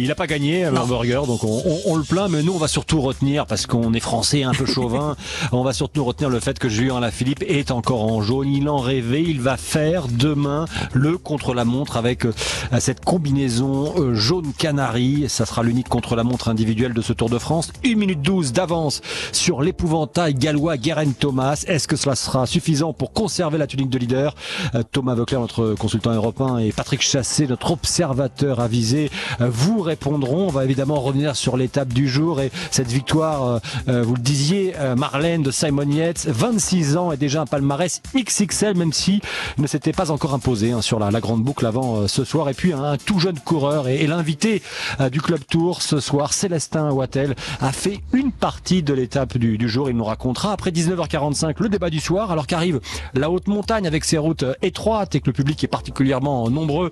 Il n'a pas gagné à l'hamburger, donc on, on, on, le plaint, mais nous on va surtout retenir, parce qu'on est français un peu chauvin, on va surtout retenir le fait que Julien Alaphilippe est encore en jaune. Il en rêvait, il va faire demain le contre-la-montre avec euh, cette combinaison euh, jaune canari. Ça sera l'unique contre-la-montre individuel de ce Tour de France. 1 minute 12 d'avance sur l'épouvantail gallois Guerin Thomas. Est-ce que cela sera suffisant pour conserver la tunique de leader? Euh, Thomas Veuclair, notre consultant européen, et Patrick Chassé, notre observateur avisé, vous répondront. On va évidemment revenir sur l'étape du jour et cette victoire, euh, euh, vous le disiez, euh, Marlène de Simon Yates, 26 ans et déjà un palmarès XXL, même si ne s'était pas encore imposé hein, sur la, grande boucle avant ce soir. Et puis un, tout jeune coureur et, l'invité du Club Tour ce soir, Célestin Wattel, a fait une partie de l'étape du, jour. Il nous racontera après 19h45 le débat du soir, alors qu'arrive la haute montagne avec ses routes étroites et que le public est particulièrement nombreux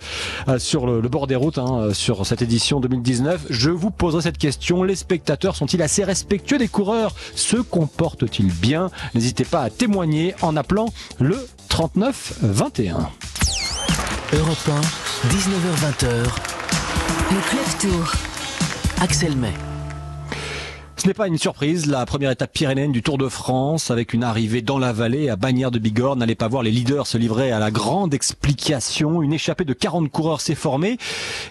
sur le, bord des routes hein, sur cette édition 2019. Je vous poserai cette question. Les spectateurs sont-ils assez respectueux des coureurs? Se comportent-ils bien? N'hésitez pas à témoigner en appelant le 39 21. Europe 1, 19h20. Le Club Tour. Axel May. Ce n'est pas une surprise, la première étape pyrénéenne du Tour de France, avec une arrivée dans la vallée à Bagnères de Bigorre, n'allait pas voir les leaders se livrer à la grande explication. Une échappée de 40 coureurs s'est formée,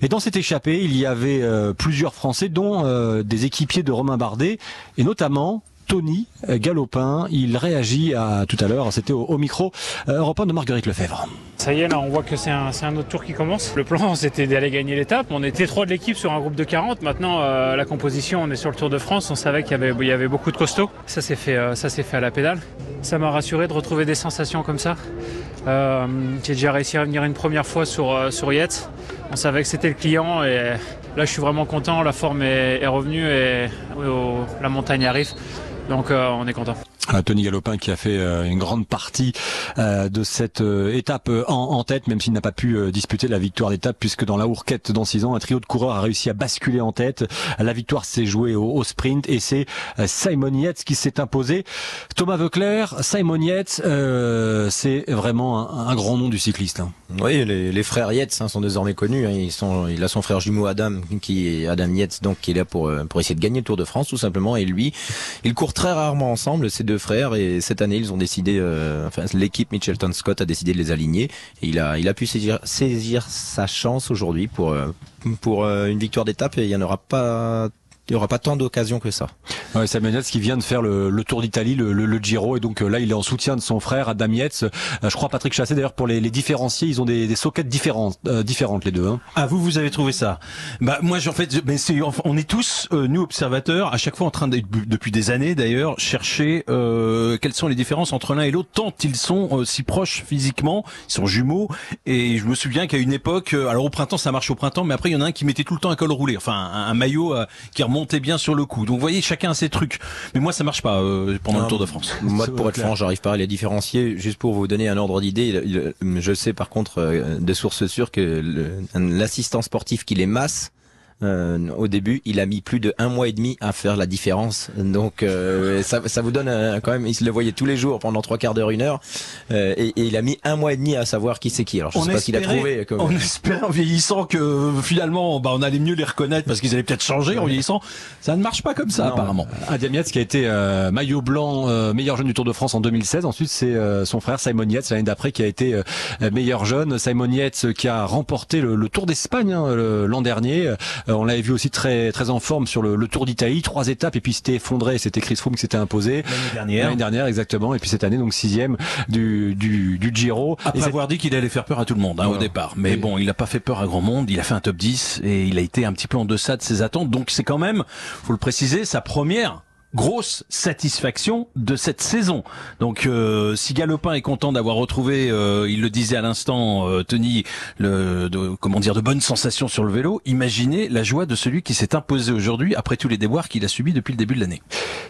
et dans cette échappée, il y avait euh, plusieurs Français, dont euh, des équipiers de Romain Bardet, et notamment Tony Galopin. Il réagit à tout à l'heure, c'était au, micro euh, européen de Marguerite Lefebvre. Ça y est, là, on voit que c'est un, autre tour qui commence. Le plan, c'était d'aller gagner l'étape. On était trois de l'équipe sur un groupe de 40. Maintenant, euh, la composition, on est sur le Tour de France. On savait qu'il y avait, beaucoup de costauds. Ça s'est fait, euh, fait à la pédale. Ça m'a rassuré de retrouver des sensations comme ça. J'ai déjà réussi à venir une première fois sur, sur. On savait que c'était le client et là, je suis vraiment content. La forme est, revenue et la montagne arrive. Donc euh, on est content. Tony Galopin qui a fait euh, une grande partie euh, de cette euh, étape en, en, tête, même s'il n'a pas pu euh, disputer la victoire d'étape, puisque dans la Hourquette dans 6 ans, un trio de coureurs a réussi à basculer en tête. La victoire s'est jouée au, au, sprint et c'est Simon Yates qui s'est imposé. Thomas Veuclair, Simon Yates, c'est vraiment un, un, grand nom du cycliste. Hein. Oui, les, les frères Yates hein, sont désormais connus. Hein. Ils sont, il a son frère jumeau Adam, qui est Adam Yates, donc qui est là pour pour essayer de gagner le Tour de France tout simplement. Et lui, ils courent très rarement ensemble. Ces deux frères et cette année ils ont décidé euh, enfin l'équipe Mitchelton Scott a décidé de les aligner et il a il a pu saisir saisir sa chance aujourd'hui pour euh, pour euh, une victoire d'étape et il y en aura pas il n'y aura pas tant d'occasions que ça. Ouais, Samuel Yates qui vient de faire le, le Tour d'Italie, le, le, le, Giro, et donc là il est en soutien de son frère Adam Yates. Euh, je crois Patrick Chassé d'ailleurs pour les, les, différencier, ils ont des, des sockets différentes, euh, différentes les deux. Hein. Ah vous vous avez trouvé ça Bah moi en fait, mais c'est on est tous euh, nous observateurs à chaque fois en train de, depuis des années d'ailleurs chercher euh, quelles sont les différences entre l'un et l'autre tant ils sont si proches physiquement, ils sont jumeaux. Et je me souviens qu'à une époque, alors au printemps ça marche au printemps, mais après il y en a un qui mettait tout le temps un col roulé, enfin un, un maillot qui montait bien sur le coup. Donc vous voyez, chacun a ses trucs. Mais moi, ça marche pas euh, pendant non, le Tour de France. Moi, pour être franc, j'arrive pas à les différencier. Juste pour vous donner un ordre d'idée, je sais par contre euh, de sources sûres que l'assistant sportif qui les masse euh, au début, il a mis plus de un mois et demi à faire la différence. Donc euh, ça, ça, vous donne un, quand même. Il se le voyait tous les jours pendant trois quarts d'heure, une heure, euh, et, et, il a mis un mois et demi à savoir qui c'est qui. Alors je on sais pas ce qu'il a trouvé. Comme... On espérait en vieillissant que finalement, bah, on allait mieux les reconnaître parce qu'ils allaient peut-être changer en vieillissant. Ça ne marche pas comme ça non, apparemment. Adam Yates qui a été euh, maillot blanc meilleur jeune du Tour de France en 2016. Ensuite c'est son frère Simon Yates l'année d'après qui a été meilleur jeune. Simon Yates qui a remporté le, le Tour d'Espagne hein, l'an dernier on l'avait vu aussi très très en forme sur le, le Tour d'Italie, trois étapes et puis c'était effondré, c'était Chris Froome qui s'était imposé l'année dernière. L'année dernière exactement et puis cette année donc sixième du du, du Giro. Après avoir dit qu'il allait faire peur à tout le monde hein, voilà. au départ, mais et bon, il n'a pas fait peur à grand monde, il a fait un top 10 et il a été un petit peu en deçà de ses attentes. Donc c'est quand même, faut le préciser, sa première grosse satisfaction de cette saison. Donc euh, si Galopin est content d'avoir retrouvé, euh, il le disait à l'instant, euh, Tony, le, de, comment dire, de bonnes sensations sur le vélo, imaginez la joie de celui qui s'est imposé aujourd'hui après tous les déboires qu'il a subis depuis le début de l'année.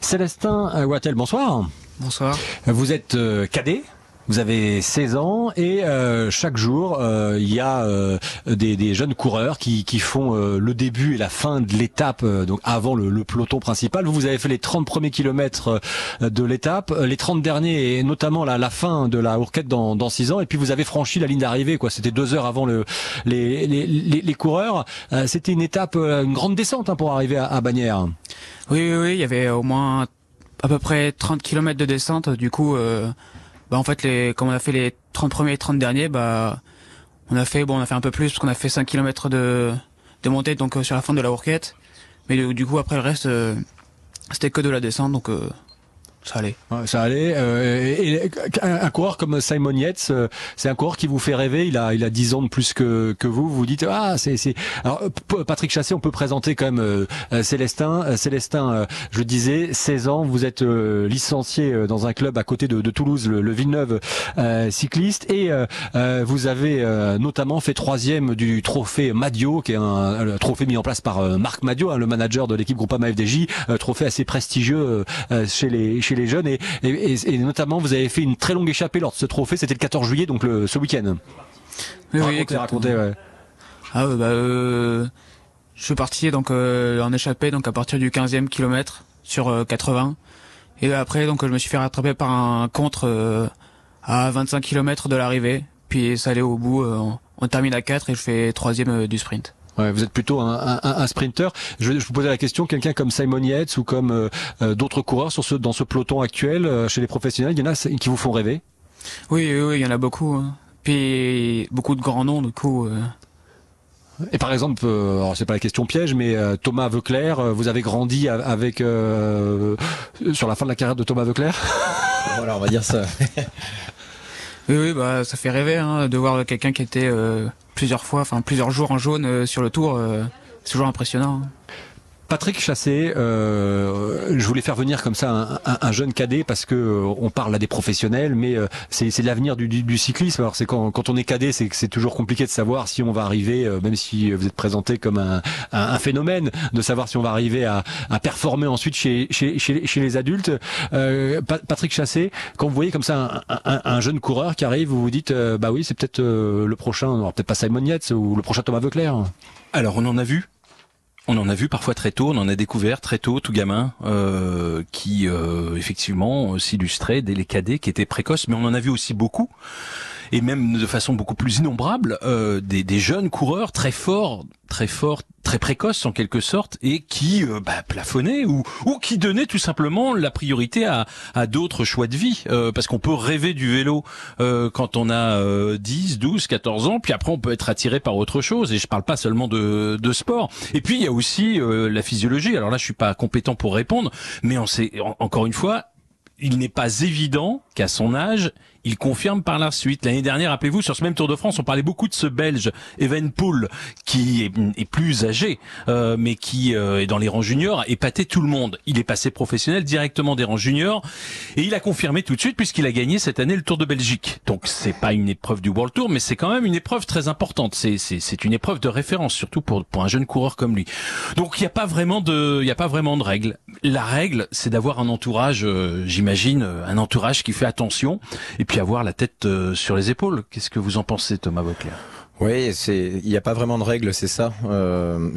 Célestin Wattel, bonsoir. Bonsoir. Vous êtes cadet Vous avez 16 ans et euh, chaque jour euh, il y a euh, des, des, jeunes coureurs qui, qui font le début et la fin de l'étape donc avant le, le, peloton principal. Vous, vous avez fait les 30 premiers kilomètres de l'étape, les 30 derniers et notamment la, la fin de la Hourquette dans, dans 6 ans et puis vous avez franchi la ligne d'arrivée quoi. C'était deux heures avant le, les, les, les, les coureurs. C'était une étape, une grande descente hein, pour arriver à, à Bagnères. Oui, oui, oui, il y avait au moins à peu près 30 km de descente. Du coup, euh, bah en fait, les, comme on a fait les 30 premiers et 30 derniers, bah on a fait bon, on a fait un peu plus parce qu'on a fait 5 km de de montée donc euh, sur la fin de la Hourquette. Mais du coup, après le reste, euh, c'était que de la descente, donc ça allait. ça allait. Euh, et, un, coureur comme Simon Yates, euh, c'est un coureur qui vous fait rêver. Il a, il a 10 ans de plus que, que vous. Vous dites ah c'est c'est. Alors Patrick Chassé, on peut présenter quand même euh, Célestin. Célestin, je disais 16 ans. Vous êtes licencié dans un club à côté de, de Toulouse, le, Villeneuve cycliste, et vous avez notamment fait troisième du trophée Madio, qui est un, trophée mis en place par Marc Madio, hein, le manager de l'équipe Groupama FDJ, trophée assez prestigieux chez les chez les jeunes et, et, notamment vous avez fait une très longue échappée lors de ce trophée, c'était le 14 juillet, donc le, ce week-end. Oui, oui, raconté, ouais. Ah bah, euh, je suis parti donc euh, en échappée donc à partir du 15e kilomètre sur 80 euh, et après donc je me suis fait rattraper par un contre euh, à 25 km de l'arrivée puis ça allait au bout on, on, termine à 4 et je fais troisième du sprint. Ouais, vous êtes plutôt un, un, un sprinter. Je, je, vous posais la question, quelqu'un comme Simon Yates ou comme euh, euh, d'autres coureurs sur ce, dans ce peloton actuel, euh, chez les professionnels, il y en a qui vous font rêver? Oui, oui, il y en a beaucoup. Hein. Puis beaucoup de grands noms, du coup. Et par exemple, alors c'est pas la question piège, mais Thomas Veuclair, vous avez grandi avec sur la fin de la carrière de Thomas Veuclair? Voilà, on va dire ça. oui, oui, bah ça fait rêver hein, de voir quelqu'un qui était plusieurs fois, enfin plusieurs jours en jaune euh, sur le tour. Euh, c'est toujours impressionnant. Patrick Chassé, euh, je voulais faire venir comme ça un, jeune cadet parce que euh, on parle là des professionnels, mais euh, c'est l'avenir du, du, cyclisme. Alors c'est quand, quand on est cadet, c'est c'est toujours compliqué de savoir si on va arriver, même si vous êtes présenté comme un, un, phénomène, de savoir si on va arriver à, à performer ensuite chez, chez, chez, chez les adultes. Patrick Chassé, quand vous voyez comme ça un, un jeune coureur qui arrive, vous vous dites, bah oui, c'est peut-être le prochain, peut-être pas Simon Yates ou le prochain Thomas Veuclair. Alors on en a vu on en a vu parfois très tôt, on en a découvert très tôt, tout gamin, euh, qui euh, effectivement s'illustrait dès les cadets, qui étaient précoces, mais on en a vu aussi beaucoup et même de façon beaucoup plus innombrable euh, des, des, jeunes coureurs très forts, très forts, très précoces en quelque sorte, et qui euh, bah, plafonnaient ou, ou qui donnaient tout simplement la priorité à, à d'autres choix de vie, euh, parce qu'on peut rêver du vélo euh, quand on a 10, 12, 14 ans, puis après on peut être attiré par autre chose, et je parle pas seulement de, de sport. Et puis il y a aussi la physiologie. Alors là, je suis pas compétent pour répondre, mais on sait encore une fois, il n'est pas évident qu'à son âge, il confirme par la suite. L'année dernière, rappelez-vous, sur ce même Tour de France, on parlait beaucoup de ce Belge Evenpool qui est, plus âgé, euh, mais qui euh, est dans les rangs juniors, épaté tout le monde. Il est passé professionnel directement des rangs juniors et il a confirmé tout de suite puisqu'il a gagné cette année le Tour de Belgique. Donc c'est pas une épreuve du World Tour, mais c'est quand même une épreuve très importante. C'est c'est une épreuve de référence, surtout pour pour un jeune coureur comme lui. Donc il n'y a pas vraiment de il y a pas vraiment de règle. La règle, c'est d'avoir un entourage, euh, j'imagine, un entourage qui fait attention et puis avoir la tête euh, sur les épaules. Qu'est-ce que vous en pensez, Thomas Vauclair oui, c'est il n'y a pas vraiment de règles, c'est ça. Euh,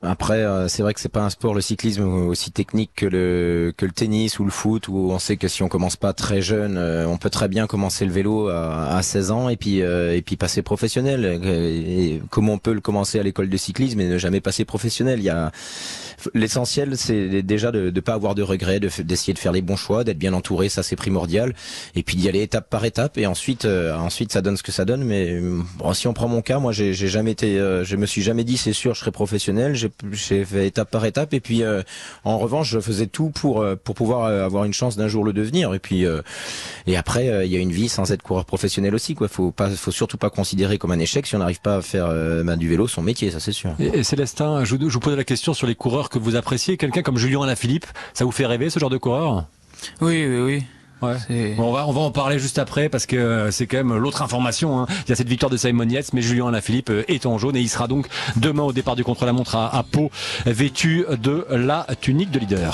après, euh, c'est vrai que c'est pas un sport le cyclisme aussi technique que le que le tennis ou le foot où on sait que si on commence pas très jeune, euh, on peut très bien commencer le vélo à, à 16 ans et puis et puis passer professionnel. Et comment on peut le commencer à l'école de cyclisme et ne jamais passer professionnel? Il y a l'essentiel, c'est déjà de ne pas avoir de regrets, d'essayer de, faire les bons choix, d'être bien entouré, ça c'est primordial, et puis d'y aller étape par étape, et ensuite, ensuite ça donne ce que ça donne. Mais bon, si on prend mon cas, moi j'ai jamais été, euh, je me suis jamais dit c'est sûr je serai professionnel. J'ai fait étape par étape et puis euh, en revanche je faisais tout pour euh, pour pouvoir avoir une chance d'un jour le devenir. Et puis et après il y a une vie sans être coureur professionnel aussi quoi. Faut pas, faut surtout pas considérer comme un échec si on n'arrive pas à faire ben, du vélo son métier, ça c'est sûr. Et, Célestin, je, je vous pose la question sur les coureurs que vous appréciez. Quelqu'un comme Julien Alaphilippe, ça vous fait rêver ce genre de coureur? Oui, oui, oui. Ouais. on va on va en parler juste après parce que euh, c'est quand même l'autre information. Hein. Il y a cette victoire de Simon Yates, mais Julien Alaphilippe euh, est en jaune et il sera donc demain au départ du contre-la-montre à, à Pau, vêtu de la tunique de leader.